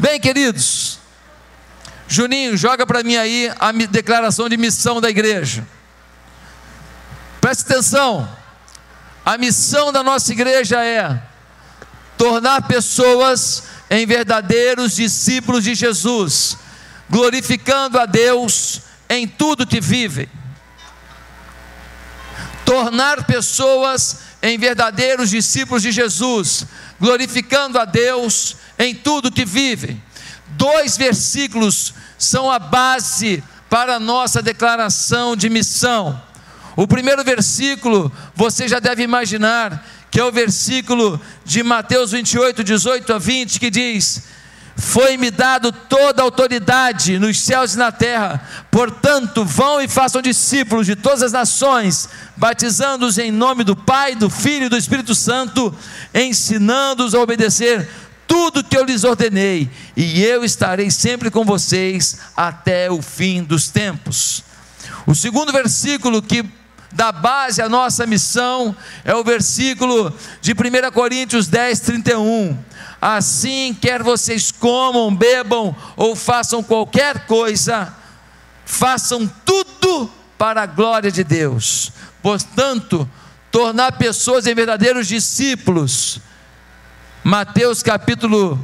Bem, queridos, Juninho, joga para mim aí a declaração de missão da igreja. Preste atenção. A missão da nossa igreja é tornar pessoas em verdadeiros discípulos de Jesus, glorificando a Deus em tudo que vivem. Tornar pessoas em verdadeiros discípulos de Jesus, glorificando a Deus em tudo que vivem. Dois versículos são a base para a nossa declaração de missão. O primeiro versículo, você já deve imaginar, que é o versículo de Mateus 28, 18 a 20, que diz: Foi-me dado toda a autoridade nos céus e na terra, portanto, vão e façam discípulos de todas as nações, batizando-os em nome do Pai, do Filho e do Espírito Santo, ensinando-os a obedecer tudo que eu lhes ordenei, e eu estarei sempre com vocês até o fim dos tempos. O segundo versículo que dá base à nossa missão é o versículo de 1 Coríntios 10, 31. Assim, quer vocês comam, bebam ou façam qualquer coisa, façam tudo para a glória de Deus. Portanto, tornar pessoas em verdadeiros discípulos Mateus capítulo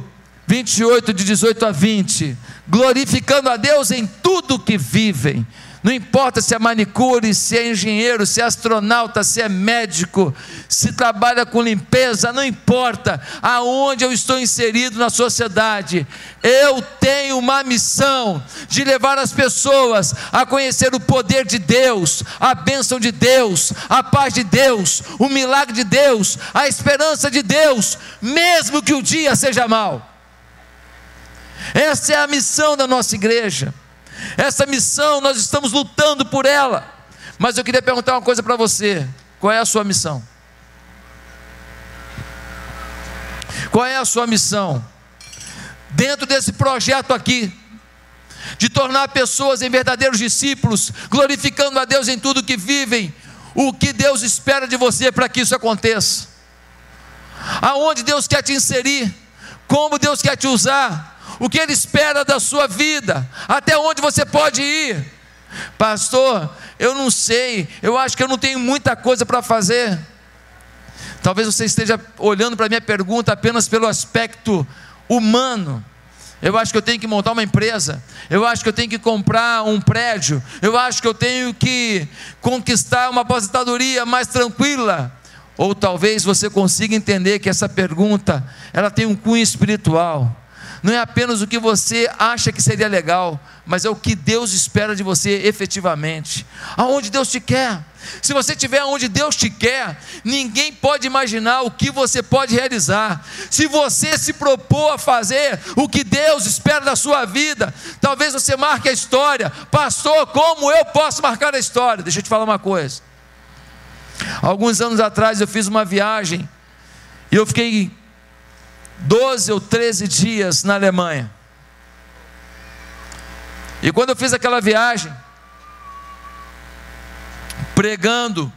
28, de 18 a 20, glorificando a Deus em tudo que vivem, não importa se é manicure, se é engenheiro, se é astronauta, se é médico, se trabalha com limpeza, não importa aonde eu estou inserido na sociedade, eu tenho uma missão de levar as pessoas a conhecer o poder de Deus, a bênção de Deus, a paz de Deus, o milagre de Deus, a esperança de Deus, mesmo que o dia seja mau. Essa é a missão da nossa igreja. Essa missão nós estamos lutando por ela. Mas eu queria perguntar uma coisa para você: qual é a sua missão? Qual é a sua missão? Dentro desse projeto aqui, de tornar pessoas em verdadeiros discípulos, glorificando a Deus em tudo que vivem, o que Deus espera de você para que isso aconteça? Aonde Deus quer te inserir? Como Deus quer te usar? O que Ele espera da sua vida, até onde você pode ir. Pastor, eu não sei, eu acho que eu não tenho muita coisa para fazer. Talvez você esteja olhando para a minha pergunta apenas pelo aspecto humano. Eu acho que eu tenho que montar uma empresa. Eu acho que eu tenho que comprar um prédio. Eu acho que eu tenho que conquistar uma aposentadoria mais tranquila. Ou talvez você consiga entender que essa pergunta, ela tem um cunho espiritual não é apenas o que você acha que seria legal, mas é o que Deus espera de você efetivamente. Aonde Deus te quer. Se você estiver onde Deus te quer, ninguém pode imaginar o que você pode realizar. Se você se propor a fazer o que Deus espera da sua vida, talvez você marque a história. Pastor, como eu posso marcar a história? Deixa eu te falar uma coisa. Alguns anos atrás eu fiz uma viagem e eu fiquei 12 ou 13 dias na Alemanha. E quando eu fiz aquela viagem, pregando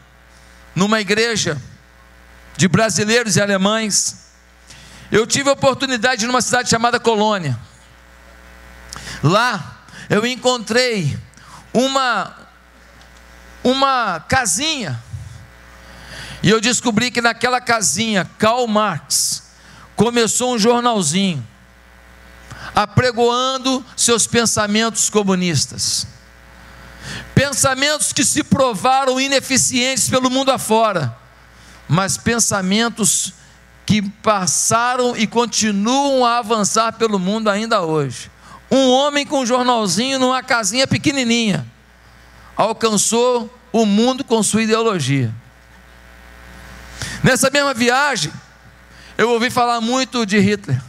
numa igreja de brasileiros e alemães, eu tive a oportunidade numa cidade chamada Colônia. Lá eu encontrei uma uma casinha. E eu descobri que naquela casinha Karl Marx começou um jornalzinho, apregoando seus pensamentos comunistas. Pensamentos que se provaram ineficientes pelo mundo afora, mas pensamentos que passaram e continuam a avançar pelo mundo ainda hoje. Um homem com um jornalzinho numa casinha pequenininha alcançou o mundo com sua ideologia. Nessa mesma viagem, eu ouvi falar muito de Hitler.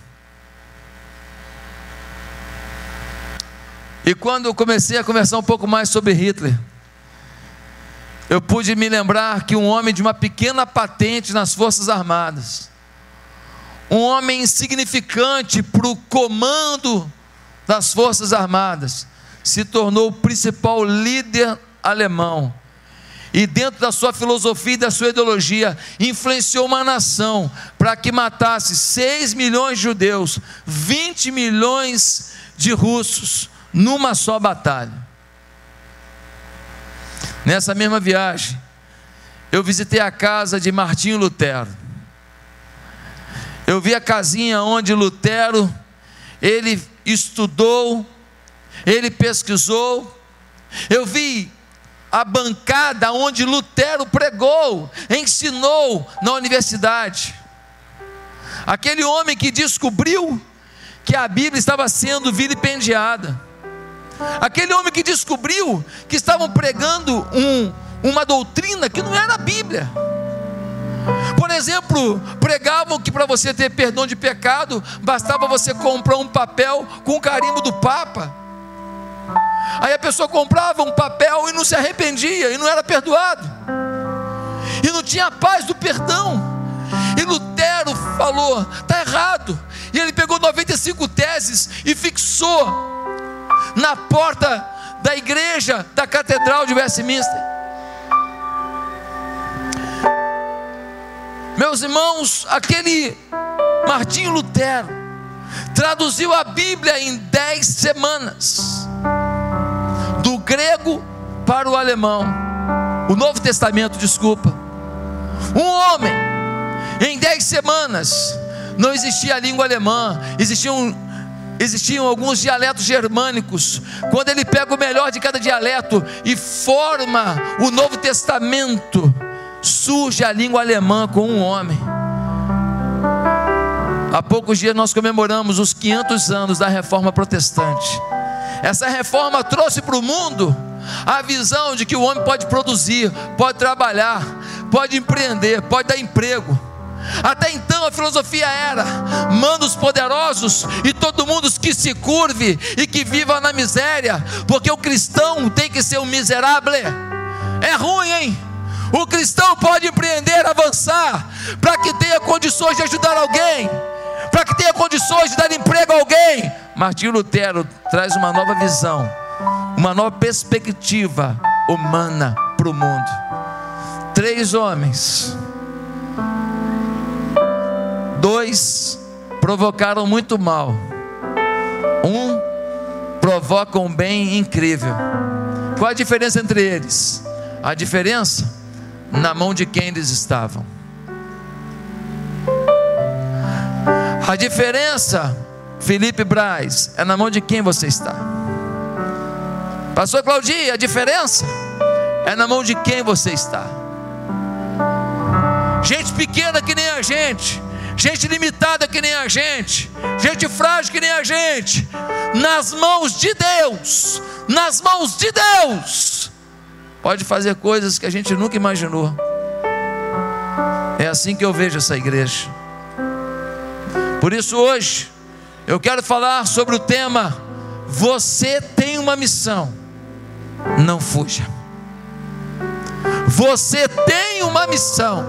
E quando eu comecei a conversar um pouco mais sobre Hitler, eu pude me lembrar que um homem de uma pequena patente nas Forças Armadas, um homem insignificante para o comando das Forças Armadas, se tornou o principal líder alemão e dentro da sua filosofia e da sua ideologia, influenciou uma nação para que matasse 6 milhões de judeus, 20 milhões de russos, numa só batalha. Nessa mesma viagem, eu visitei a casa de Martinho Lutero. Eu vi a casinha onde Lutero ele estudou, ele pesquisou. Eu vi a bancada onde Lutero pregou, ensinou na universidade. Aquele homem que descobriu que a Bíblia estava sendo vilipendiada. Aquele homem que descobriu que estavam pregando um, uma doutrina que não era a Bíblia. Por exemplo, pregavam que para você ter perdão de pecado, bastava você comprar um papel com o carimbo do Papa. Aí a pessoa comprava um papel e não se arrependia, e não era perdoado, e não tinha a paz do perdão. E Lutero falou: está errado. E ele pegou 95 teses e fixou na porta da igreja da Catedral de Westminster. Meus irmãos, aquele Martinho Lutero traduziu a Bíblia em dez semanas, do grego para o alemão, o Novo Testamento, desculpa. Um homem, em dez semanas, não existia a língua alemã, existiam, existiam alguns dialetos germânicos. Quando ele pega o melhor de cada dialeto e forma o Novo Testamento, surge a língua alemã com um homem. Há poucos dias nós comemoramos os 500 anos da reforma protestante. Essa reforma trouxe para o mundo a visão de que o homem pode produzir, pode trabalhar, pode empreender, pode dar emprego. Até então a filosofia era: manda os poderosos e todo mundo que se curve e que viva na miséria, porque o cristão tem que ser um miserável. É ruim, hein? O cristão pode empreender, avançar, para que tenha condições de ajudar alguém, para que tenha condições de dar. Martinho Lutero traz uma nova visão, uma nova perspectiva humana para o mundo. Três homens, dois provocaram muito mal, um provoca um bem incrível. Qual a diferença entre eles? A diferença na mão de quem eles estavam. A diferença, Felipe Braz, é na mão de quem você está. Pastor Claudia, a diferença é na mão de quem você está. Gente pequena que nem a gente, gente limitada que nem a gente, gente frágil que nem a gente, nas mãos de Deus, nas mãos de Deus, pode fazer coisas que a gente nunca imaginou. É assim que eu vejo essa igreja. Por isso, hoje, eu quero falar sobre o tema: Você tem uma missão, não fuja. Você tem uma missão,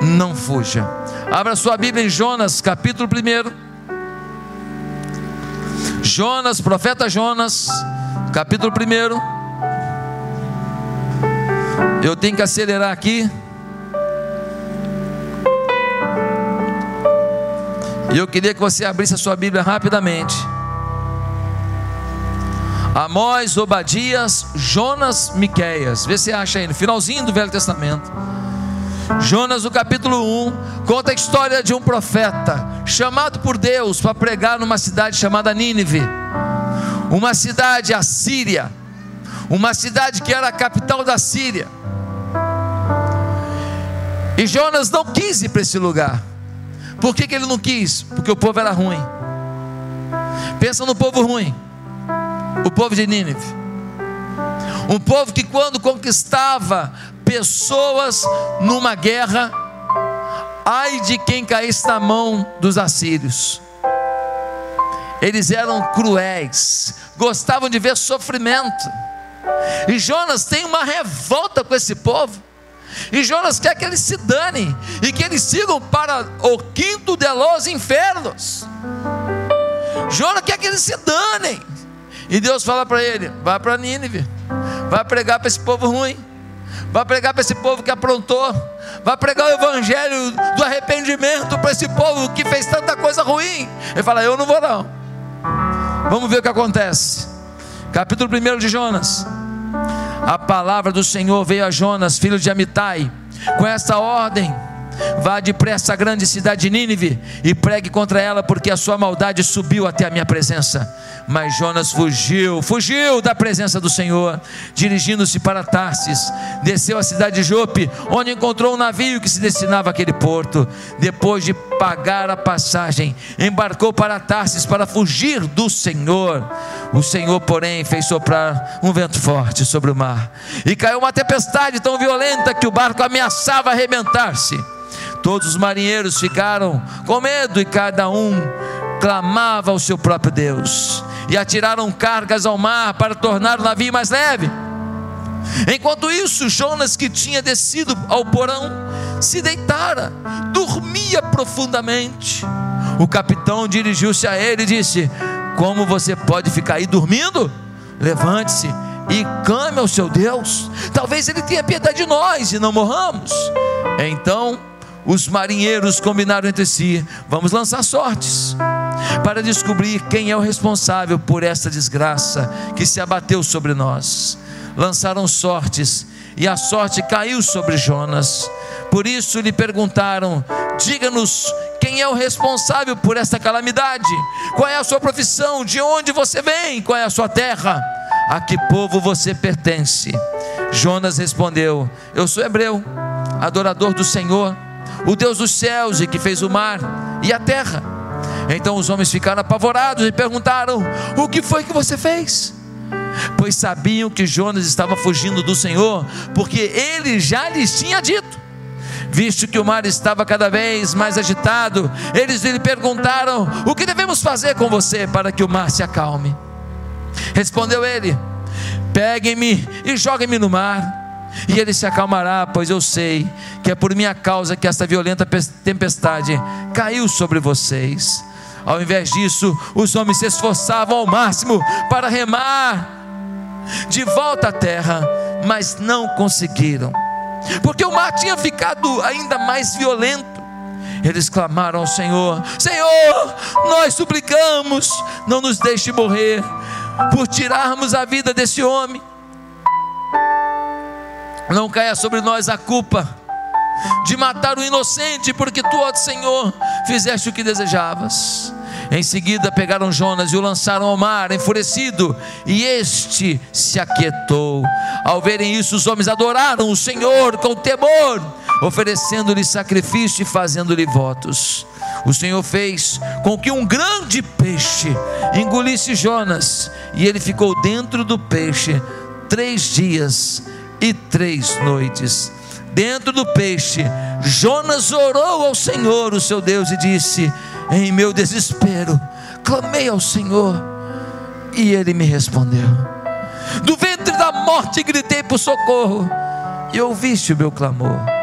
não fuja. Abra sua Bíblia em Jonas, capítulo 1. Jonas, profeta Jonas, capítulo 1. Eu tenho que acelerar aqui. E eu queria que você abrisse a sua Bíblia rapidamente. Amós, Obadias, Jonas, Miqueias. Vê se acha aí, no finalzinho do Velho Testamento. Jonas, no capítulo 1, conta a história de um profeta chamado por Deus para pregar numa cidade chamada Nínive, uma cidade assíria, uma cidade que era a capital da Síria. E Jonas não quis ir para esse lugar. Por que, que ele não quis? Porque o povo era ruim. Pensa no povo ruim. O povo de Nínive. Um povo que, quando conquistava pessoas numa guerra, ai de quem caísse na mão dos assírios. Eles eram cruéis, gostavam de ver sofrimento. E Jonas tem uma revolta com esse povo. E Jonas quer que eles se danem e que eles sigam para o quinto de los infernos. Jonas quer que eles se danem. E Deus fala para ele: vai para Nínive, vai pregar para esse povo ruim, vai pregar para esse povo que aprontou, vai pregar o evangelho do arrependimento para esse povo que fez tanta coisa ruim. Ele fala: Eu não vou, não. Vamos ver o que acontece. Capítulo 1 de Jonas. A palavra do Senhor veio a Jonas, filho de Amitai, com esta ordem Vá depressa à grande cidade de Nínive e pregue contra ela, porque a sua maldade subiu até a minha presença. Mas Jonas fugiu, fugiu da presença do Senhor, dirigindo-se para Tarsis, desceu à cidade de Jope, onde encontrou um navio que se destinava àquele porto. Depois de pagar a passagem, embarcou para Tarsis para fugir do Senhor. O Senhor, porém, fez soprar um vento forte sobre o mar, e caiu uma tempestade tão violenta que o barco ameaçava arrebentar-se. Todos os marinheiros ficaram com medo e cada um clamava ao seu próprio Deus. E atiraram cargas ao mar para tornar o navio mais leve. Enquanto isso, Jonas, que tinha descido ao porão, se deitara, dormia profundamente. O capitão dirigiu-se a ele e disse: Como você pode ficar aí dormindo? Levante-se e clame ao seu Deus. Talvez ele tenha piedade de nós e não morramos. Então os marinheiros combinaram entre si: vamos lançar sortes para descobrir quem é o responsável por esta desgraça que se abateu sobre nós. Lançaram sortes e a sorte caiu sobre Jonas. Por isso lhe perguntaram: diga-nos quem é o responsável por esta calamidade? Qual é a sua profissão? De onde você vem? Qual é a sua terra? A que povo você pertence? Jonas respondeu: Eu sou hebreu, adorador do Senhor o Deus dos céus e que fez o mar e a terra. Então os homens ficaram apavorados e perguntaram: O que foi que você fez? Pois sabiam que Jonas estava fugindo do Senhor, porque ele já lhes tinha dito. Visto que o mar estava cada vez mais agitado, eles lhe perguntaram: O que devemos fazer com você para que o mar se acalme? Respondeu ele: Peguem-me e joguem-me no mar e ele se acalmará, pois eu sei que é por minha causa que esta violenta tempestade caiu sobre vocês. Ao invés disso, os homens se esforçavam ao máximo para remar de volta à terra, mas não conseguiram, porque o mar tinha ficado ainda mais violento. Eles clamaram ao Senhor: Senhor, nós suplicamos, não nos deixe morrer, por tirarmos a vida desse homem não caia sobre nós a culpa de matar o inocente, porque tu, ó Senhor, fizeste o que desejavas. Em seguida pegaram Jonas e o lançaram ao mar, enfurecido, e este se aquietou. Ao verem isso, os homens adoraram o Senhor com temor, oferecendo-lhe sacrifício e fazendo-lhe votos. O Senhor fez com que um grande peixe engolisse Jonas, e ele ficou dentro do peixe três dias e três noites. Dentro do peixe, Jonas orou ao Senhor, o seu Deus, e disse: Em meu desespero, clamei ao Senhor, e ele me respondeu. Do ventre da morte gritei por socorro, e ouviste o meu clamor.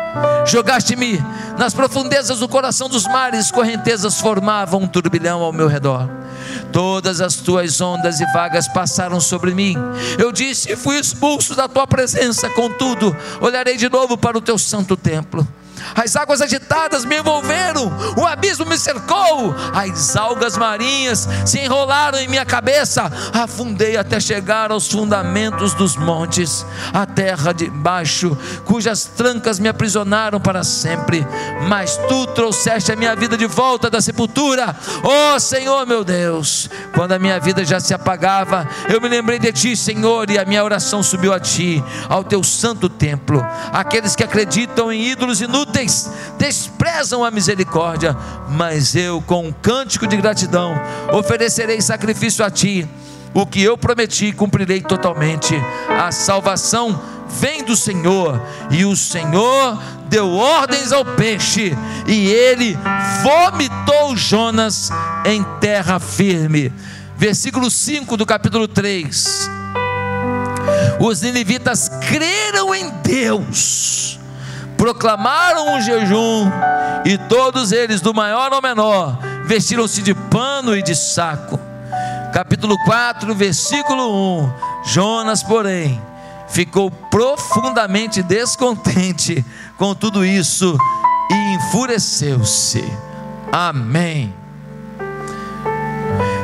Jogaste-me nas profundezas do coração dos mares, correntezas formavam um turbilhão ao meu redor. Todas as tuas ondas e vagas passaram sobre mim. Eu disse fui expulso da tua presença, contudo, olharei de novo para o teu santo templo as águas agitadas me envolveram, o abismo me cercou, as algas marinhas se enrolaram em minha cabeça, afundei até chegar aos fundamentos dos montes, a terra de baixo, cujas trancas me aprisionaram para sempre, mas tu trouxeste a minha vida de volta da sepultura, ó oh, Senhor meu Deus, quando a minha vida já se apagava, eu me lembrei de ti, Senhor, e a minha oração subiu a ti, ao teu santo templo, aqueles que acreditam em ídolos inúteis, inúteis desprezam a misericórdia, mas eu, com um cântico de gratidão, oferecerei sacrifício a ti. O que eu prometi, cumprirei totalmente. A salvação vem do Senhor, e o Senhor deu ordens ao peixe, e ele vomitou Jonas em terra firme. Versículo 5 do capítulo 3. Os ninivitas creram em Deus proclamaram um jejum, e todos eles, do maior ao menor, vestiram-se de pano e de saco. Capítulo 4, versículo 1: Jonas, porém, ficou profundamente descontente com tudo isso e enfureceu-se. Amém.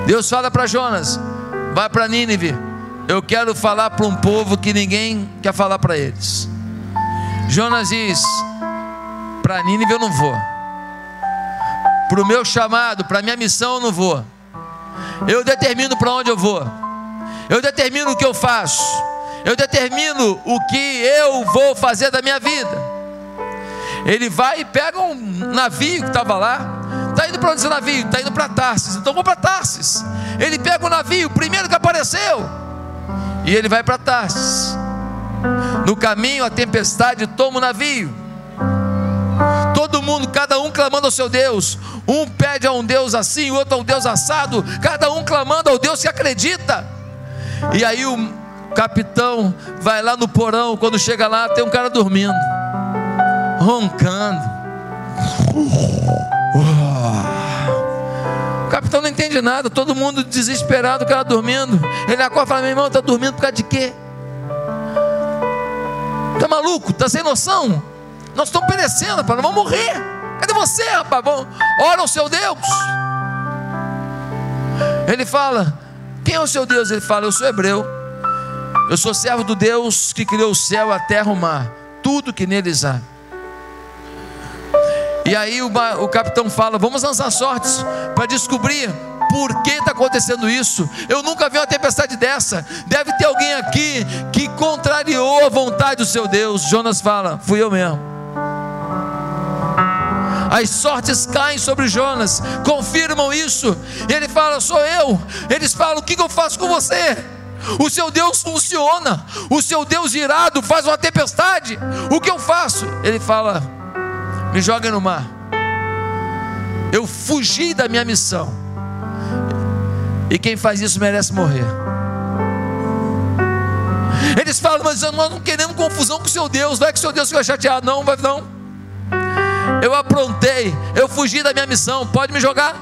Deus fala para Jonas: vai para Nínive. Eu quero falar para um povo que ninguém quer falar para eles. Jonas diz: para Nínive eu não vou. Para o meu chamado, para a minha missão eu não vou. Eu determino para onde eu vou. Eu determino o que eu faço. Eu determino o que eu vou fazer da minha vida. Ele vai e pega um navio que estava lá. Está indo para onde esse navio? Está indo para Tarsis. Então vou para Tarsis. Ele pega o navio, primeiro que apareceu. E ele vai para Tarsis. No caminho, a tempestade toma o navio. Todo mundo, cada um clamando ao seu Deus. Um pede a um Deus assim, o outro a um Deus assado. Cada um clamando ao Deus que acredita. E aí o capitão vai lá no porão. Quando chega lá, tem um cara dormindo roncando. O capitão não entende nada, todo mundo desesperado, o cara dormindo. Ele acorda e fala: meu irmão, está dormindo por causa de quê? Está maluco? Está sem noção? Nós estamos perecendo, rapaz, nós vamos morrer. Cadê você, rapaz? Bom, ora ao seu Deus. Ele fala: Quem é o seu Deus? Ele fala: Eu sou hebreu. Eu sou servo do Deus que criou o céu, a terra, o mar, tudo que neles há. E aí o, o capitão fala: Vamos lançar sortes para descobrir por que está acontecendo isso. Eu nunca vi uma tempestade dessa. Deve ter alguém aqui que contrariou a vontade do seu Deus. Jonas fala: Fui eu mesmo. As sortes caem sobre Jonas, confirmam isso. Ele fala: Sou eu. Eles falam: O que eu faço com você? O seu Deus funciona. O seu Deus irado faz uma tempestade. O que eu faço? Ele fala: me joga no mar. Eu fugi da minha missão. E quem faz isso merece morrer. Eles falam, mas nós não queremos confusão com o seu Deus. Vai que o seu Deus fica chateado. Não, vai não. Eu aprontei, eu fugi da minha missão. Pode me jogar.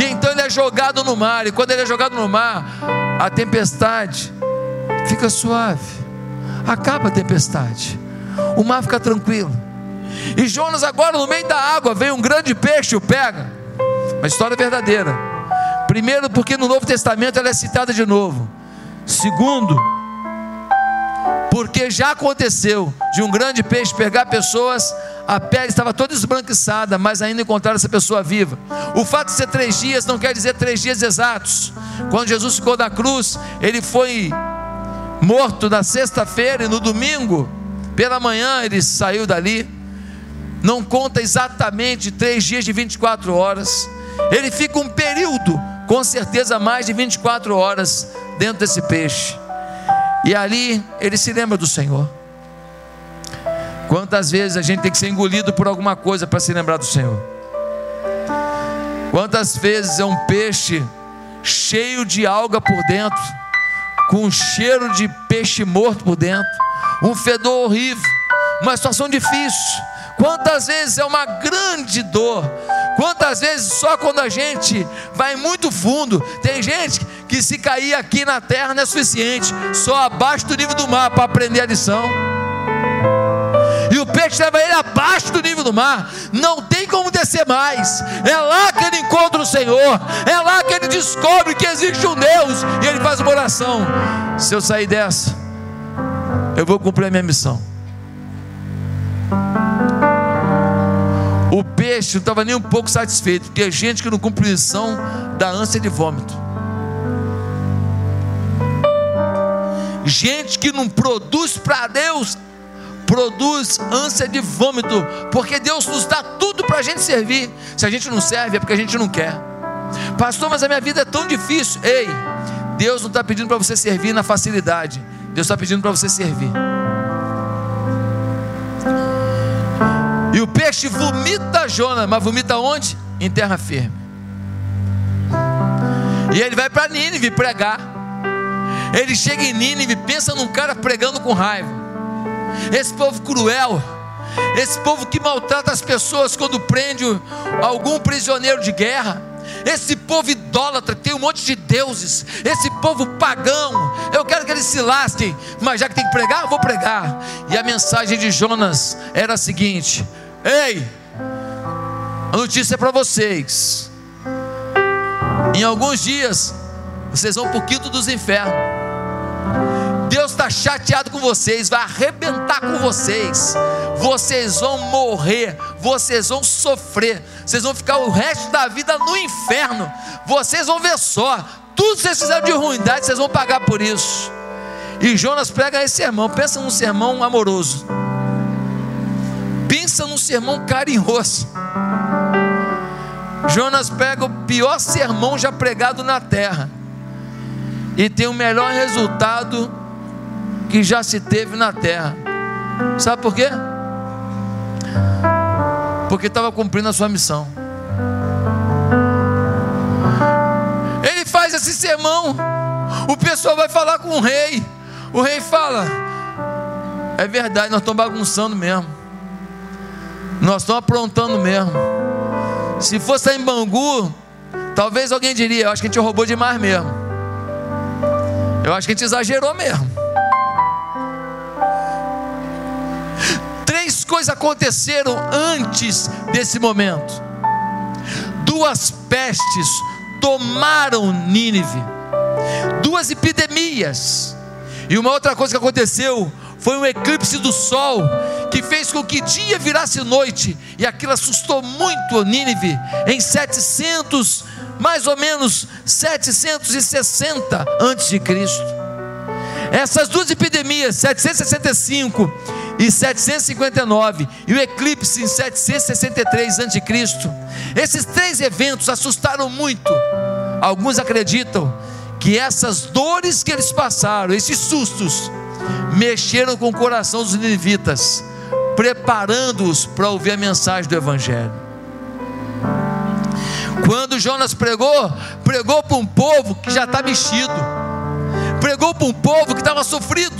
E então ele é jogado no mar. E quando ele é jogado no mar, a tempestade fica suave. Acaba a tempestade o mar fica tranquilo. E Jonas, agora no meio da água, vem um grande peixe, o pega. Uma história verdadeira. Primeiro, porque no Novo Testamento ela é citada de novo. Segundo, porque já aconteceu de um grande peixe pegar pessoas, a pele estava toda esbranquiçada, mas ainda encontraram essa pessoa viva. O fato de ser três dias não quer dizer três dias exatos. Quando Jesus ficou na cruz, ele foi morto na sexta-feira e no domingo pela manhã ele saiu dali. Não conta exatamente três dias de 24 horas. Ele fica um período, com certeza mais de 24 horas, dentro desse peixe. E ali ele se lembra do Senhor. Quantas vezes a gente tem que ser engolido por alguma coisa para se lembrar do Senhor? Quantas vezes é um peixe cheio de alga por dentro, com um cheiro de peixe morto por dentro? um fedor horrível, uma situação difícil. Quantas vezes é uma grande dor, quantas vezes só quando a gente vai muito fundo, tem gente que se cair aqui na terra não é suficiente, só abaixo do nível do mar para aprender a lição. E o peixe leva ele abaixo do nível do mar, não tem como descer mais. É lá que ele encontra o Senhor, é lá que ele descobre que existe um Deus e ele faz uma oração. Se eu sair dessa, eu vou cumprir a minha missão. Peixe não estava nem um pouco satisfeito, porque a gente que não cumpre missão dá ânsia de vômito. Gente que não produz para Deus, produz ânsia de vômito, porque Deus nos dá tudo para a gente servir. Se a gente não serve, é porque a gente não quer. Pastor, mas a minha vida é tão difícil. Ei, Deus não está pedindo para você servir na facilidade. Deus está pedindo para você servir. E o peixe vomita Jonas, mas vomita onde? Em terra firme. E ele vai para Nínive pregar. Ele chega em Nínive, pensa num cara pregando com raiva. Esse povo cruel, esse povo que maltrata as pessoas quando prende algum prisioneiro de guerra esse povo idólatra, tem um monte de deuses, esse povo pagão, eu quero que eles se lasquem, mas já que tem que pregar, eu vou pregar. E a mensagem de Jonas era a seguinte: Ei, a notícia é para vocês. Em alguns dias, vocês vão para o quinto dos infernos. Deus está chateado com vocês, vai arrebentar com vocês. Vocês vão morrer, vocês vão sofrer, vocês vão ficar o resto da vida no inferno. Vocês vão ver só, tudo que vocês fizeram de ruindade, vocês vão pagar por isso. E Jonas prega esse sermão, pensa num sermão amoroso. Pensa num sermão carinhoso. Jonas pega o pior sermão já pregado na terra e tem o melhor resultado que já se teve na terra. Sabe por quê? Porque estava cumprindo a sua missão. Ele faz esse sermão, o pessoal vai falar com o rei. O rei fala: É verdade, nós estamos bagunçando mesmo. Nós estamos aprontando mesmo. Se fosse em Bangu, talvez alguém diria: Eu acho que a gente roubou demais mesmo. Eu acho que a gente exagerou mesmo. Três coisas aconteceram antes desse momento. Duas pestes tomaram Nínive, duas epidemias, e uma outra coisa que aconteceu foi um eclipse do sol que fez com que dia virasse noite, e aquilo assustou muito Nínive em 700, mais ou menos 760 antes de Cristo. Essas duas epidemias, 765 e 759 e o eclipse em 763 a.C. Esses três eventos assustaram muito. Alguns acreditam que essas dores que eles passaram, esses sustos, mexeram com o coração dos ninivitas, preparando-os para ouvir a mensagem do Evangelho. Quando Jonas pregou, pregou para um povo que já está mexido, pregou para um povo que estava sofrido,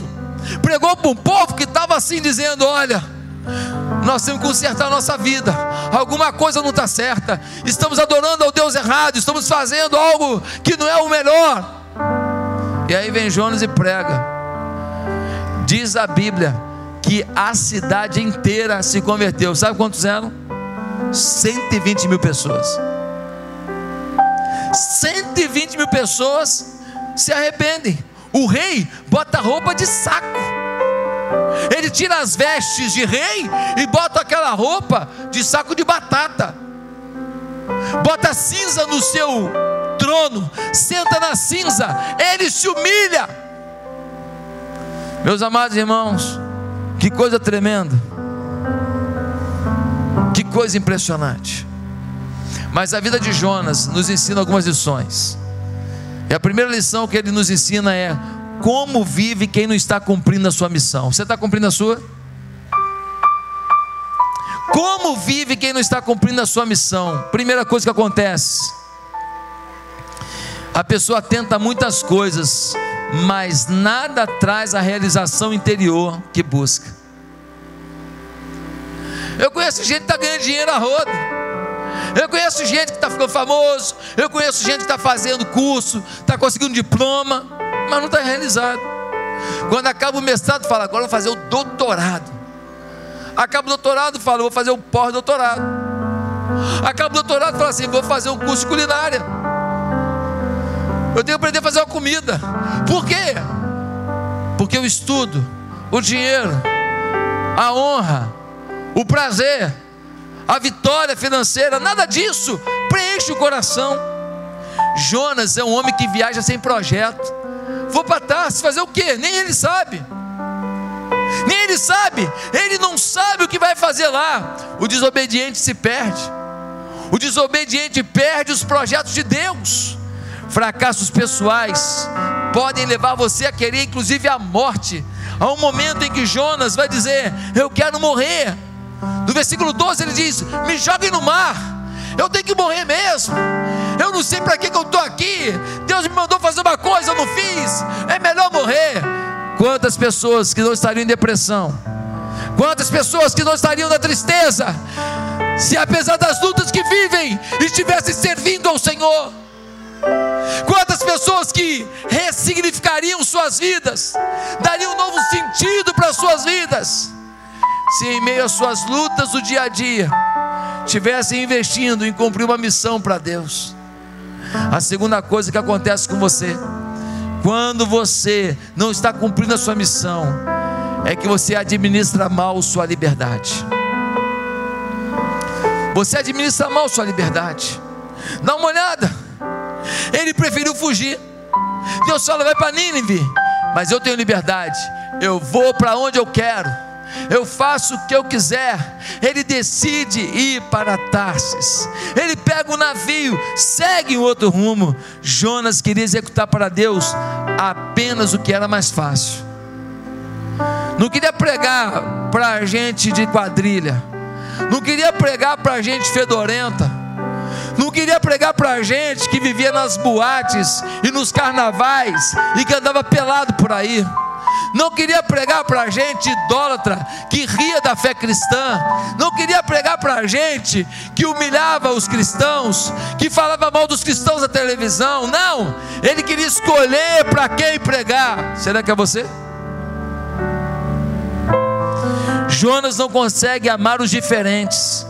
pregou para um povo que estava assim dizendo: Olha, nós temos que consertar a nossa vida, alguma coisa não está certa, estamos adorando ao Deus errado, estamos fazendo algo que não é o melhor. E aí vem Jonas e prega, diz a Bíblia que a cidade inteira se converteu, sabe quantos eram? 120 mil pessoas. 120 mil pessoas se arrependem. O rei bota roupa de saco. Ele tira as vestes de rei e bota aquela roupa de saco de batata. Bota cinza no seu trono, senta na cinza, ele se humilha. Meus amados irmãos, que coisa tremenda. Que coisa impressionante. Mas a vida de Jonas nos ensina algumas lições. E a primeira lição que ele nos ensina é como vive quem não está cumprindo a sua missão. Você está cumprindo a sua? Como vive quem não está cumprindo a sua missão? Primeira coisa que acontece: a pessoa tenta muitas coisas, mas nada traz a realização interior que busca. Eu conheço gente que está ganhando dinheiro a roda. Eu conheço gente que está ficando famoso, eu conheço gente que está fazendo curso, está conseguindo diploma, mas não está realizado. Quando acaba o mestrado, fala, agora vou fazer o doutorado. Acaba o doutorado, fala, vou fazer o pós-doutorado. Acaba o doutorado, fala assim, vou fazer um curso de culinária. Eu tenho que aprender a fazer uma comida. Por quê? Porque o estudo, o dinheiro, a honra, o prazer a vitória financeira, nada disso preenche o coração. Jonas é um homem que viaja sem projeto. Vou para Tarsis fazer o quê? Nem ele sabe. Nem ele sabe. Ele não sabe o que vai fazer lá. O desobediente se perde. O desobediente perde os projetos de Deus. Fracassos pessoais podem levar você a querer, inclusive, a morte. Há um momento em que Jonas vai dizer: Eu quero morrer. No versículo 12 ele diz: Me joguem no mar, eu tenho que morrer mesmo. Eu não sei para que, que eu estou aqui. Deus me mandou fazer uma coisa, eu não fiz. É melhor morrer. Quantas pessoas que não estariam em depressão, quantas pessoas que não estariam na tristeza, se apesar das lutas que vivem, estivessem servindo ao Senhor. Quantas pessoas que ressignificariam suas vidas, dariam um novo sentido para suas vidas, se em meio às suas lutas do dia a dia, estivessem investindo em cumprir uma missão para Deus. A segunda coisa que acontece com você, quando você não está cumprindo a sua missão, é que você administra mal sua liberdade. Você administra mal sua liberdade. Dá uma olhada. Ele preferiu fugir. Deus fala: vai para Nínive. Mas eu tenho liberdade. Eu vou para onde eu quero. Eu faço o que eu quiser. Ele decide ir para Tarsis. Ele pega o navio, segue em outro rumo. Jonas queria executar para Deus apenas o que era mais fácil. Não queria pregar para gente de quadrilha não queria pregar para gente fedorenta, não queria pregar para gente que vivia nas boates e nos carnavais e que andava pelado por aí. Não queria pregar para gente idólatra que ria da fé cristã. Não queria pregar para gente que humilhava os cristãos, que falava mal dos cristãos na televisão. Não, ele queria escolher para quem pregar. Será que é você? Jonas não consegue amar os diferentes,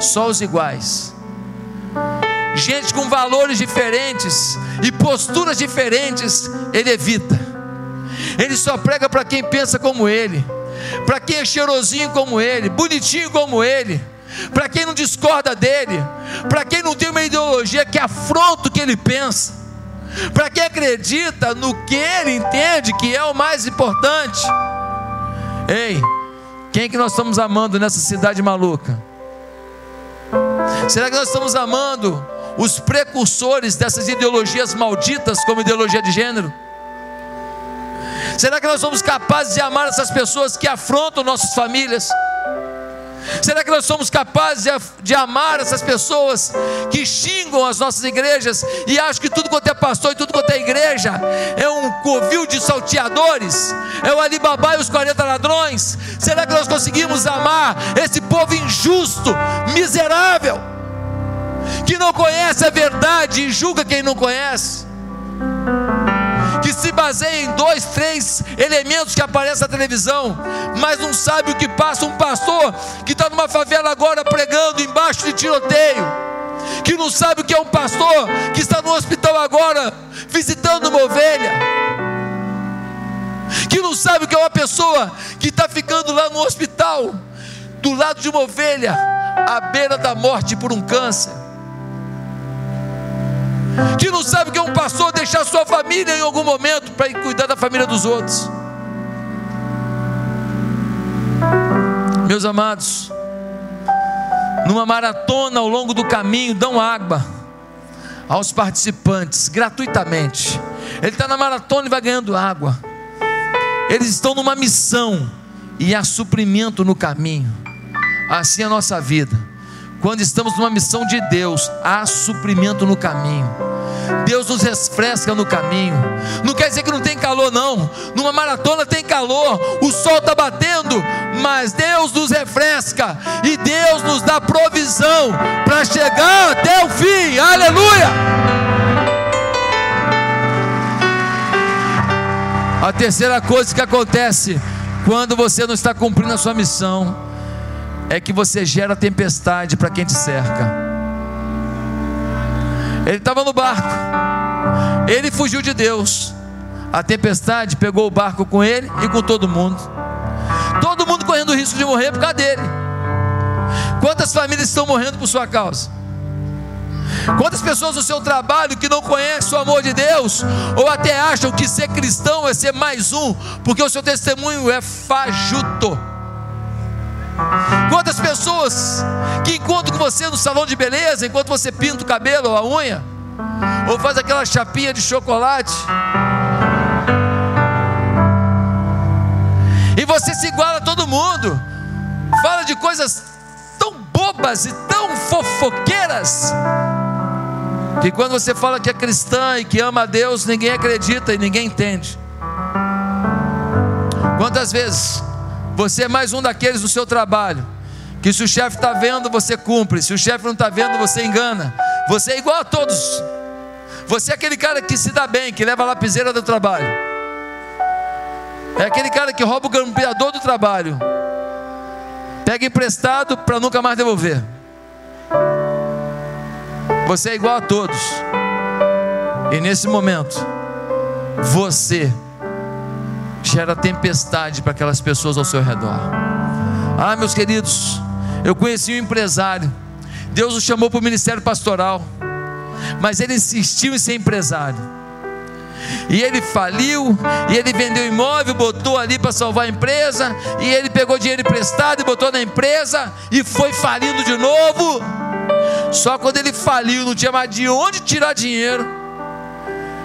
só os iguais. Gente com valores diferentes e posturas diferentes, ele evita. Ele só prega para quem pensa como ele, para quem é cheirosinho como ele, bonitinho como ele, para quem não discorda dele, para quem não tem uma ideologia que afronta o que ele pensa, para quem acredita no que ele entende que é o mais importante. Ei, quem é que nós estamos amando nessa cidade maluca? Será que nós estamos amando os precursores dessas ideologias malditas, como ideologia de gênero? Será que nós somos capazes de amar essas pessoas que afrontam nossas famílias? Será que nós somos capazes de, de, amar essas pessoas que xingam as nossas igrejas e acham que tudo quanto é pastor e tudo quanto é igreja é um covil de salteadores? É o Alibaba e os 40 ladrões? Será que nós conseguimos amar esse povo injusto, miserável, que não conhece a verdade e julga quem não conhece? que se baseia em dois, três elementos que aparecem na televisão, mas não sabe o que passa um pastor que está numa favela agora pregando embaixo de tiroteio, que não sabe o que é um pastor que está no hospital agora visitando uma ovelha, que não sabe o que é uma pessoa que está ficando lá no hospital, do lado de uma ovelha, à beira da morte por um câncer que não sabe que é um pastor deixar sua família em algum momento para ir cuidar da família dos outros. Meus amados, numa maratona ao longo do caminho, dão água aos participantes gratuitamente. Ele está na maratona e vai ganhando água. Eles estão numa missão e há suprimento no caminho. Assim é a nossa vida. Quando estamos numa missão de Deus, há suprimento no caminho. Deus nos refresca no caminho. Não quer dizer que não tem calor, não. Numa maratona tem calor, o sol está batendo, mas Deus nos refresca e Deus nos dá provisão para chegar até o fim. Aleluia! A terceira coisa que acontece quando você não está cumprindo a sua missão é que você gera tempestade para quem te cerca. Ele estava no barco, ele fugiu de Deus. A tempestade pegou o barco com ele e com todo mundo. Todo mundo correndo o risco de morrer por causa dele. Quantas famílias estão morrendo por sua causa? Quantas pessoas no seu trabalho que não conhecem o amor de Deus, ou até acham que ser cristão é ser mais um, porque o seu testemunho é fajuto. Quantas pessoas que encontram com você no salão de beleza, enquanto você pinta o cabelo ou a unha, ou faz aquela chapinha de chocolate, e você se iguala a todo mundo, fala de coisas tão bobas e tão fofoqueiras, que quando você fala que é cristã e que ama a Deus, ninguém acredita e ninguém entende. Quantas vezes você é mais um daqueles do seu trabalho que se o chefe está vendo, você cumpre, se o chefe não está vendo, você engana. Você é igual a todos. Você é aquele cara que se dá bem, que leva a lapiseira do trabalho. É aquele cara que rouba o grampeador do trabalho. Pega emprestado para nunca mais devolver. Você é igual a todos. E nesse momento, você gera tempestade para aquelas pessoas ao seu redor. Ah, meus queridos, eu conheci um empresário. Deus o chamou para o ministério pastoral mas ele insistiu em ser empresário. E ele faliu, e ele vendeu imóvel, botou ali para salvar a empresa, e ele pegou dinheiro emprestado e botou na empresa, e foi falindo de novo. Só quando ele faliu, não tinha mais de onde tirar dinheiro,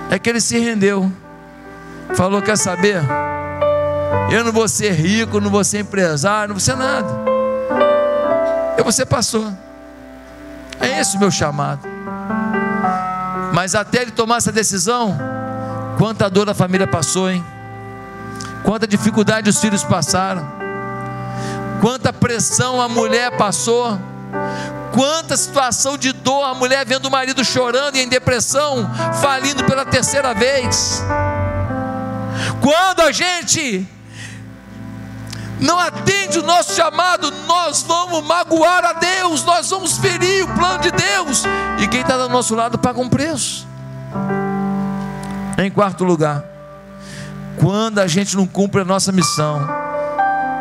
é que ele se rendeu. Falou: Quer saber? Eu não vou ser rico, não vou ser empresário, não vou ser nada. Eu vou ser pastor. É esse o meu chamado. Mas até ele tomar essa decisão, quanta dor a família passou, hein? Quanta dificuldade os filhos passaram, quanta pressão a mulher passou, quanta situação de dor a mulher vendo o marido chorando e em depressão, falindo pela terceira vez. Quando a gente não atende o nosso chamado, nós vamos magoar a Deus, nós vamos ferir o plano de Deus, e quem está do nosso lado paga um preço. Em quarto lugar, quando a gente não cumpre a nossa missão,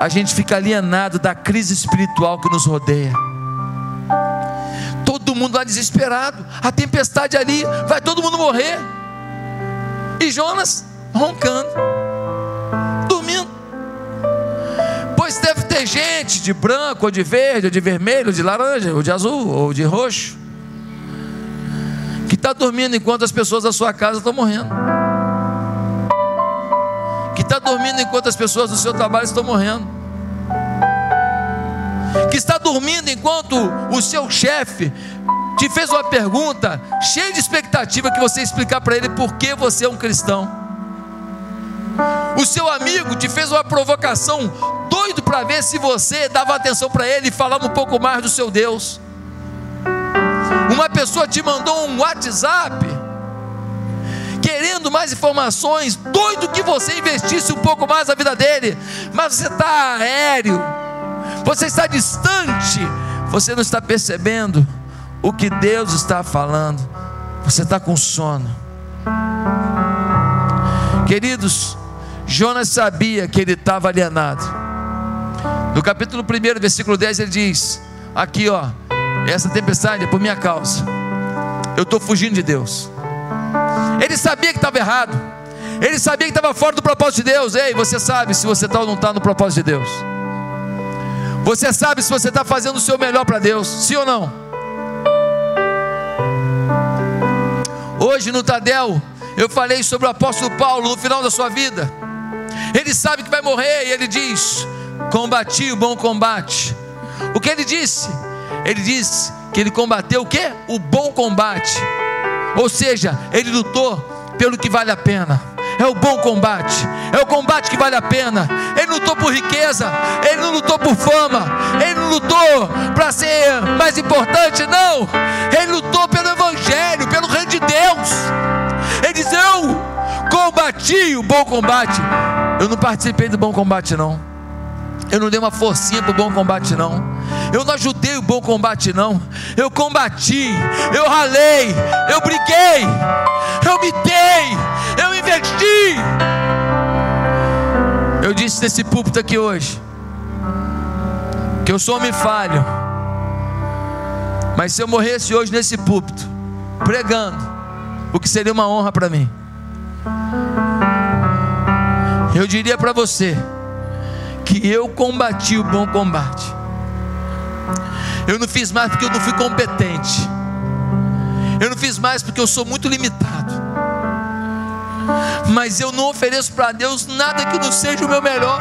a gente fica alienado da crise espiritual que nos rodeia. Todo mundo lá desesperado, a tempestade ali, vai todo mundo morrer. E Jonas roncando. Pois deve ter gente de branco, ou de verde, ou de vermelho, ou de laranja, ou de azul, ou de roxo, que está dormindo enquanto as pessoas da sua casa estão morrendo, que está dormindo enquanto as pessoas do seu trabalho estão morrendo, que está dormindo enquanto o seu chefe te fez uma pergunta cheia de expectativa que você explicar para ele por que você é um cristão. O seu amigo te fez uma provocação doido para ver se você dava atenção para ele e falava um pouco mais do seu Deus. Uma pessoa te mandou um WhatsApp querendo mais informações, doido que você investisse um pouco mais na vida dele, mas você está aéreo, você está distante, você não está percebendo o que Deus está falando, você está com sono. Queridos, Jonas sabia que ele estava alienado. No capítulo 1, versículo 10, ele diz: Aqui, ó, essa tempestade é por minha causa. Eu estou fugindo de Deus. Ele sabia que estava errado. Ele sabia que estava fora do propósito de Deus. Ei, você sabe se você está ou não está no propósito de Deus. Você sabe se você está fazendo o seu melhor para Deus, sim ou não? Hoje no Tadel, eu falei sobre o apóstolo Paulo no final da sua vida. Ele sabe que vai morrer e ele diz: Combati o bom combate. O que ele disse? Ele disse que ele combateu o que? O bom combate. Ou seja, ele lutou pelo que vale a pena. É o bom combate, é o combate que vale a pena. Ele lutou por riqueza, ele não lutou por fama, ele não lutou para ser mais importante, não. Ele lutou pelo Evangelho, pelo Reino de Deus. Ele diz: Eu combati o bom combate. Eu não participei do bom combate, não. Eu não dei uma forcinha para o bom combate, não. Eu não ajudei o bom combate, não. Eu combati, eu ralei, eu briguei, eu me dei, eu investi. Eu disse nesse púlpito aqui hoje que eu sou homem falho. Mas se eu morresse hoje nesse púlpito, pregando, o que seria uma honra para mim. Eu diria para você que eu combati o bom combate. Eu não fiz mais porque eu não fui competente. Eu não fiz mais porque eu sou muito limitado. Mas eu não ofereço para Deus nada que não seja o meu melhor.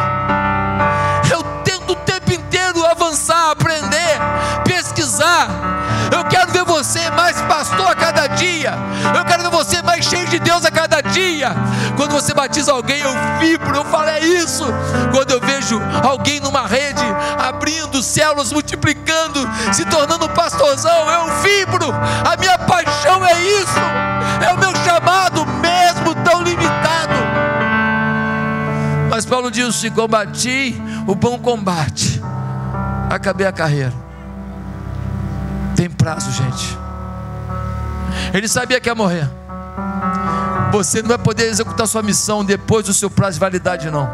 Você mais pastor a cada dia. Eu quero ver você mais cheio de Deus a cada dia. Quando você batiza alguém, eu vibro, eu falo, é isso. Quando eu vejo alguém numa rede, abrindo células, multiplicando, se tornando pastorzão, eu vibro. A minha paixão é isso. É o meu chamado, mesmo tão limitado. Mas Paulo diz: se combati o bom combate, acabei a carreira. Tem prazo, gente. Ele sabia que ia morrer. Você não vai poder executar sua missão depois do seu prazo de validade, não.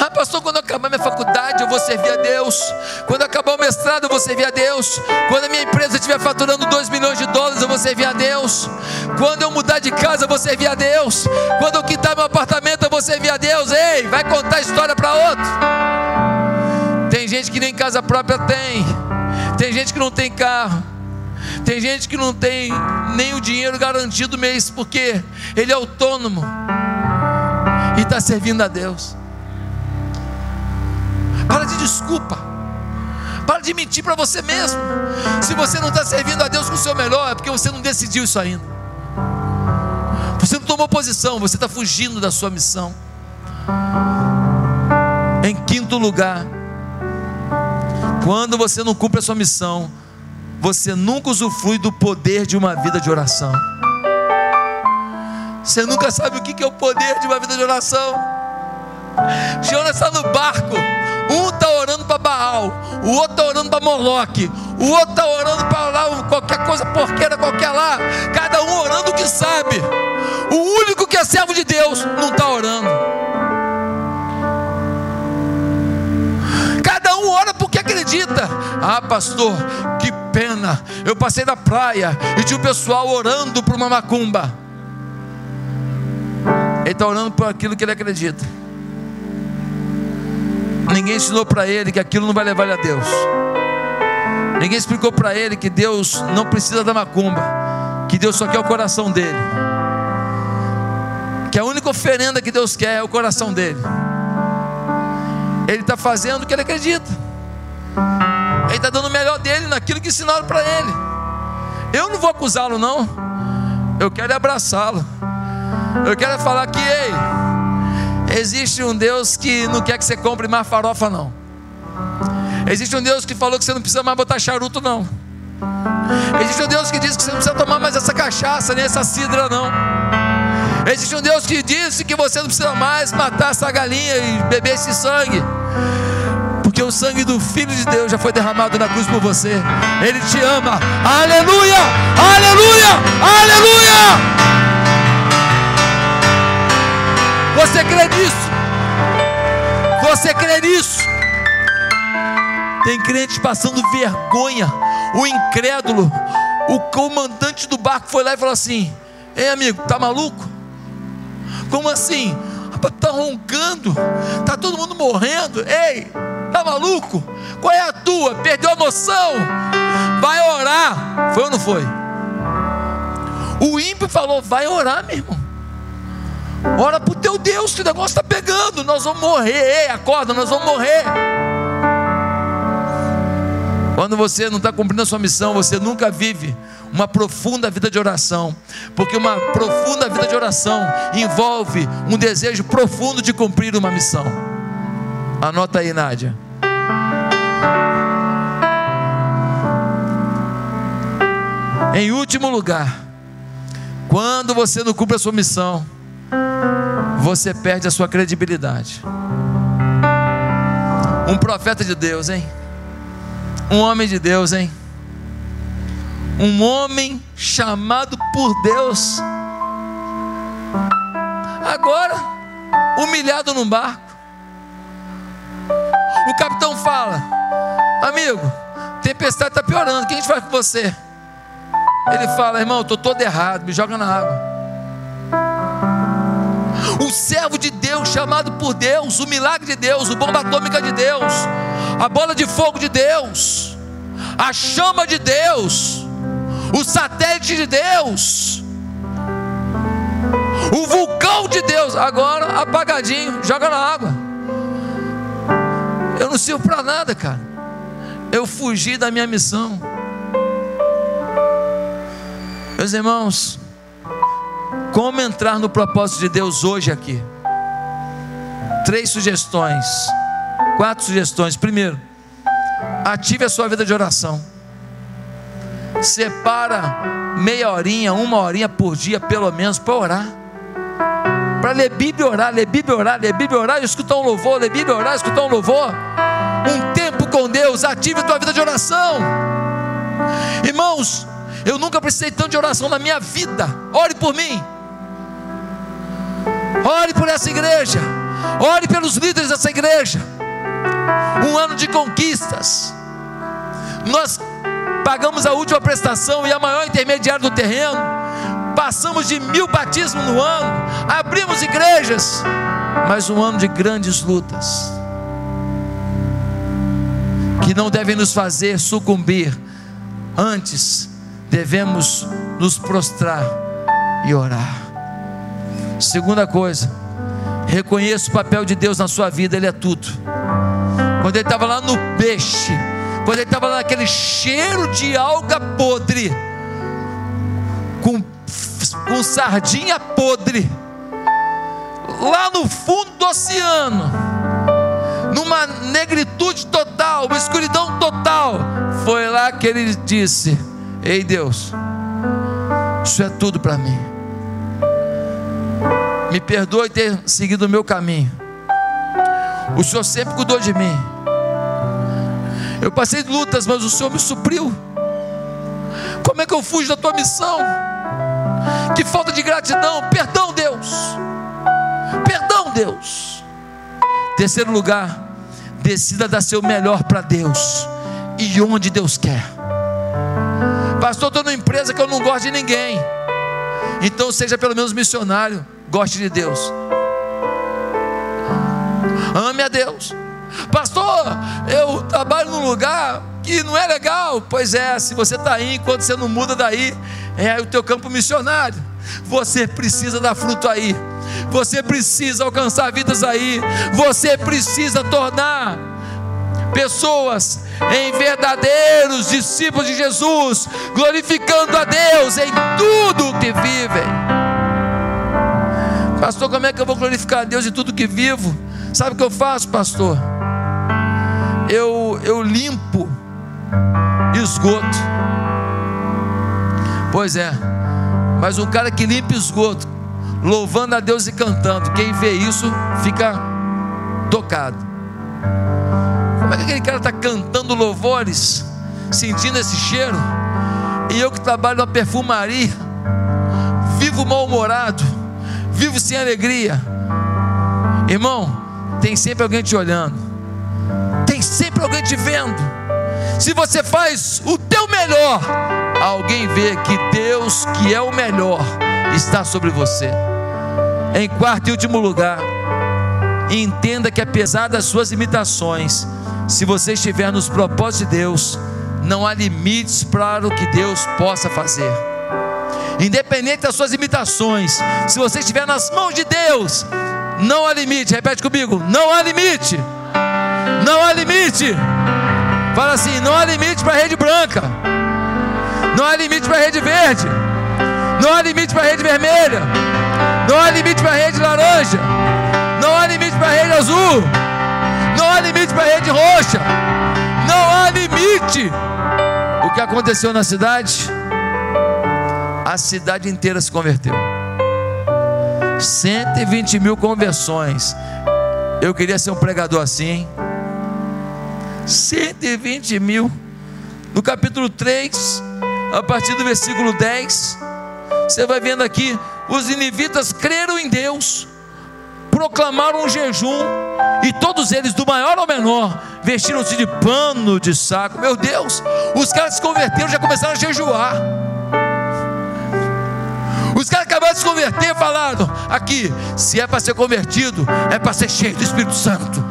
Ah, pastor, quando acabar minha faculdade, eu vou servir a Deus. Quando acabar o mestrado, eu vou servir a Deus. Quando a minha empresa estiver faturando 2 milhões de dólares, eu vou servir a Deus. Quando eu mudar de casa, eu vou servir a Deus. Quando eu quitar meu apartamento, eu vou servir a Deus. Ei, vai contar história para outro. Tem gente que nem casa própria tem. Tem gente que não tem carro. Tem gente que não tem nem o dinheiro garantido mês, porque ele é autônomo e está servindo a Deus. Para de desculpa. Para de mentir para você mesmo. Se você não está servindo a Deus com o seu melhor, é porque você não decidiu isso ainda. Você não tomou posição, você está fugindo da sua missão. Em quinto lugar, quando você não cumpre a sua missão, você nunca usufrui do poder de uma vida de oração. Você nunca sabe o que é o poder de uma vida de oração. Jonas está no barco. Um está orando para Baal, o outro está orando para Moloque, o outro está orando para lá, qualquer coisa porqueira, qualquer lá. Cada um orando o que sabe. O único que é servo de Deus não está orando. Acredita. Ah, pastor, que pena. Eu passei na praia e tinha o pessoal orando por uma macumba. Ele está orando por aquilo que ele acredita. Ninguém ensinou para ele que aquilo não vai levar ele a Deus. Ninguém explicou para ele que Deus não precisa da macumba, que Deus só quer o coração dele. Que a única oferenda que Deus quer é o coração dele. Ele está fazendo o que ele acredita. Ele está dando o melhor dele naquilo que ensinaram para ele. Eu não vou acusá-lo, não. Eu quero abraçá-lo. Eu quero falar que, ei, existe um Deus que não quer que você compre mais farofa, não. Existe um Deus que falou que você não precisa mais botar charuto, não. Existe um Deus que diz que você não precisa tomar mais essa cachaça, nem essa cidra, não. Existe um Deus que disse que você não precisa mais matar essa galinha e beber esse sangue porque o sangue do Filho de Deus já foi derramado na cruz por você. Ele te ama. Aleluia! Aleluia! Aleluia! Você crê nisso? Você crê nisso? Tem crente passando vergonha. O incrédulo, o comandante do barco foi lá e falou assim: Ei, amigo, tá maluco? Como assim? Está roncando, está todo mundo morrendo. Ei, Está maluco? Qual é a tua? Perdeu a noção? Vai orar. Foi ou não foi? O ímpio falou: Vai orar, meu irmão. Ora para o teu Deus, que o negócio está pegando. Nós vamos morrer. Ei, acorda, nós vamos morrer. Quando você não está cumprindo a sua missão, você nunca vive uma profunda vida de oração, porque uma profunda vida de oração envolve um desejo profundo de cumprir uma missão. Anota aí, Nádia. Em último lugar, quando você não cumpre a sua missão, você perde a sua credibilidade. Um profeta de Deus, hein? Um homem de Deus, hein? Um homem chamado por Deus. Agora, humilhado num barco. O capitão fala: Amigo, tempestade está piorando. O que a gente faz com você? Ele fala, irmão, estou todo errado, me joga na água. O servo de Deus, chamado por Deus, o milagre de Deus, o bomba atômica de Deus, a bola de fogo de Deus, a chama de Deus, o satélite de Deus, o vulcão de Deus, agora apagadinho, joga na água. Eu não sirvo para nada, cara. Eu fugi da minha missão. Meus irmãos, Como entrar no propósito de Deus hoje aqui? Três sugestões, quatro sugestões. Primeiro, ative a sua vida de oração. Separa meia horinha, uma horinha por dia, pelo menos, para orar. Para ler Bíblia orar, ler Bíblia orar, ler Bíblia e orar, escutar um louvor, ler Bíblia e orar, escutar um louvor. Um com Deus, ative a tua vida de oração. Irmãos, eu nunca precisei tanto de oração na minha vida. Ore por mim. Ore por essa igreja. Ore pelos líderes dessa igreja. Um ano de conquistas. Nós pagamos a última prestação e a maior intermediária do terreno. Passamos de mil batismos no ano. Abrimos igrejas. Mas um ano de grandes lutas. Que não devem nos fazer sucumbir. Antes, devemos nos prostrar e orar. Segunda coisa, reconheça o papel de Deus na sua vida, Ele é tudo. Quando ele estava lá no peixe, quando ele estava lá naquele cheiro de alga podre, com, com sardinha podre, lá no fundo do oceano, numa negritude total, uma escuridão total, foi lá que ele disse: Ei Deus, isso é tudo para mim. Me perdoe ter seguido o meu caminho. O Senhor sempre cuidou de mim. Eu passei lutas, mas o Senhor me supriu. Como é que eu fujo da tua missão? Que falta de gratidão. Perdão, Deus. Perdão, Deus. Terceiro lugar, decida dar seu melhor para Deus e onde Deus quer. Pastor, estou numa empresa que eu não gosto de ninguém. Então seja pelo menos missionário. Goste de Deus. Ame a Deus. Pastor, eu trabalho num lugar que não é legal. Pois é, se você está aí, enquanto você não muda daí, é o teu campo missionário. Você precisa dar fruto aí. Você precisa alcançar vidas aí. Você precisa tornar pessoas em verdadeiros discípulos de Jesus, glorificando a Deus em tudo que vivem. Pastor, como é que eu vou glorificar a Deus em tudo que vivo? Sabe o que eu faço, pastor? Eu, eu limpo esgoto. Pois é, mas um cara que limpa esgoto, louvando a Deus e cantando, quem vê isso fica tocado. Como é que aquele cara está cantando louvores, sentindo esse cheiro, e eu que trabalho na perfumaria, vivo mal-humorado, vivo sem alegria, irmão, tem sempre alguém te olhando, tem sempre alguém te vendo. Se você faz o teu melhor, alguém vê que Deus, que é o melhor, está sobre você. Em quarto e último lugar, entenda que apesar das suas imitações, se você estiver nos propósitos de Deus, não há limites para o que Deus possa fazer. Independente das suas imitações, se você estiver nas mãos de Deus, não há limite. Repete comigo: não há limite. Não há limite. Fala assim: não há limite para a rede branca. Não há limite para a rede verde. Não há limite para a rede vermelha. Não há limite para a rede laranja. Não há limite para a rede azul. Não há limite para a rede roxa. Não há limite. O que aconteceu na cidade? A cidade inteira se converteu. 120 mil conversões. Eu queria ser um pregador assim. 120 mil. No capítulo 3, a partir do versículo 10, você vai vendo aqui: os inivitas creram em Deus, proclamaram um jejum, e todos eles, do maior ao menor, vestiram-se de pano de saco. Meu Deus, os caras se converteram, já começaram a jejuar. Os caras acabaram de se converter falaram: aqui, se é para ser convertido, é para ser cheio do Espírito Santo.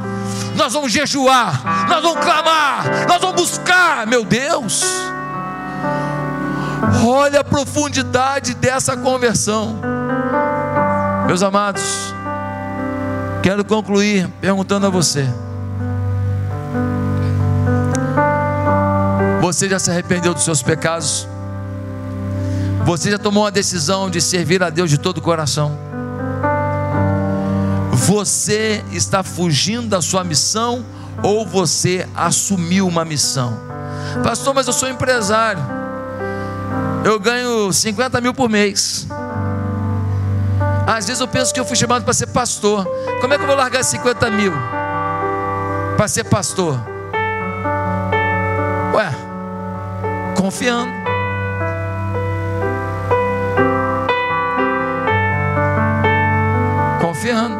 Nós vamos jejuar, nós vamos clamar, nós vamos buscar, meu Deus. Olha a profundidade dessa conversão. Meus amados, quero concluir perguntando a você: Você já se arrependeu dos seus pecados? Você já tomou a decisão de servir a Deus de todo o coração? Você está fugindo da sua missão ou você assumiu uma missão? Pastor, mas eu sou empresário. Eu ganho 50 mil por mês. Às vezes eu penso que eu fui chamado para ser pastor. Como é que eu vou largar 50 mil para ser pastor? Ué, confiando. Confiando.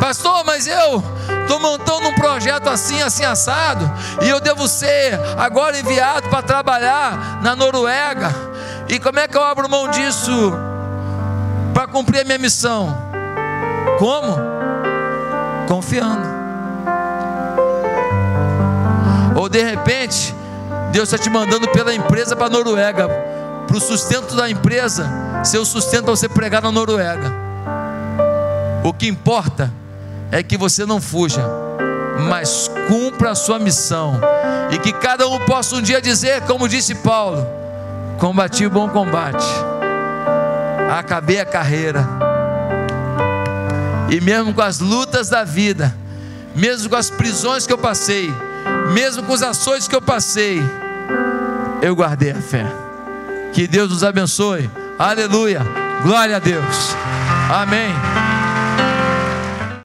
Pastor, mas eu estou montando um projeto assim, assim, assado, e eu devo ser agora enviado para trabalhar na Noruega e como é que eu abro mão disso para cumprir a minha missão? Como? Confiando. Ou de repente, Deus está te mandando pela empresa para a Noruega, para o sustento da empresa, seu sustento para você pregar na Noruega. O que importa é que você não fuja, mas cumpra a sua missão, e que cada um possa um dia dizer, como disse Paulo: Combati o bom combate, acabei a carreira, e mesmo com as lutas da vida, mesmo com as prisões que eu passei, mesmo com os ações que eu passei, eu guardei a fé. Que Deus nos abençoe. Aleluia. Glória a Deus. Amém.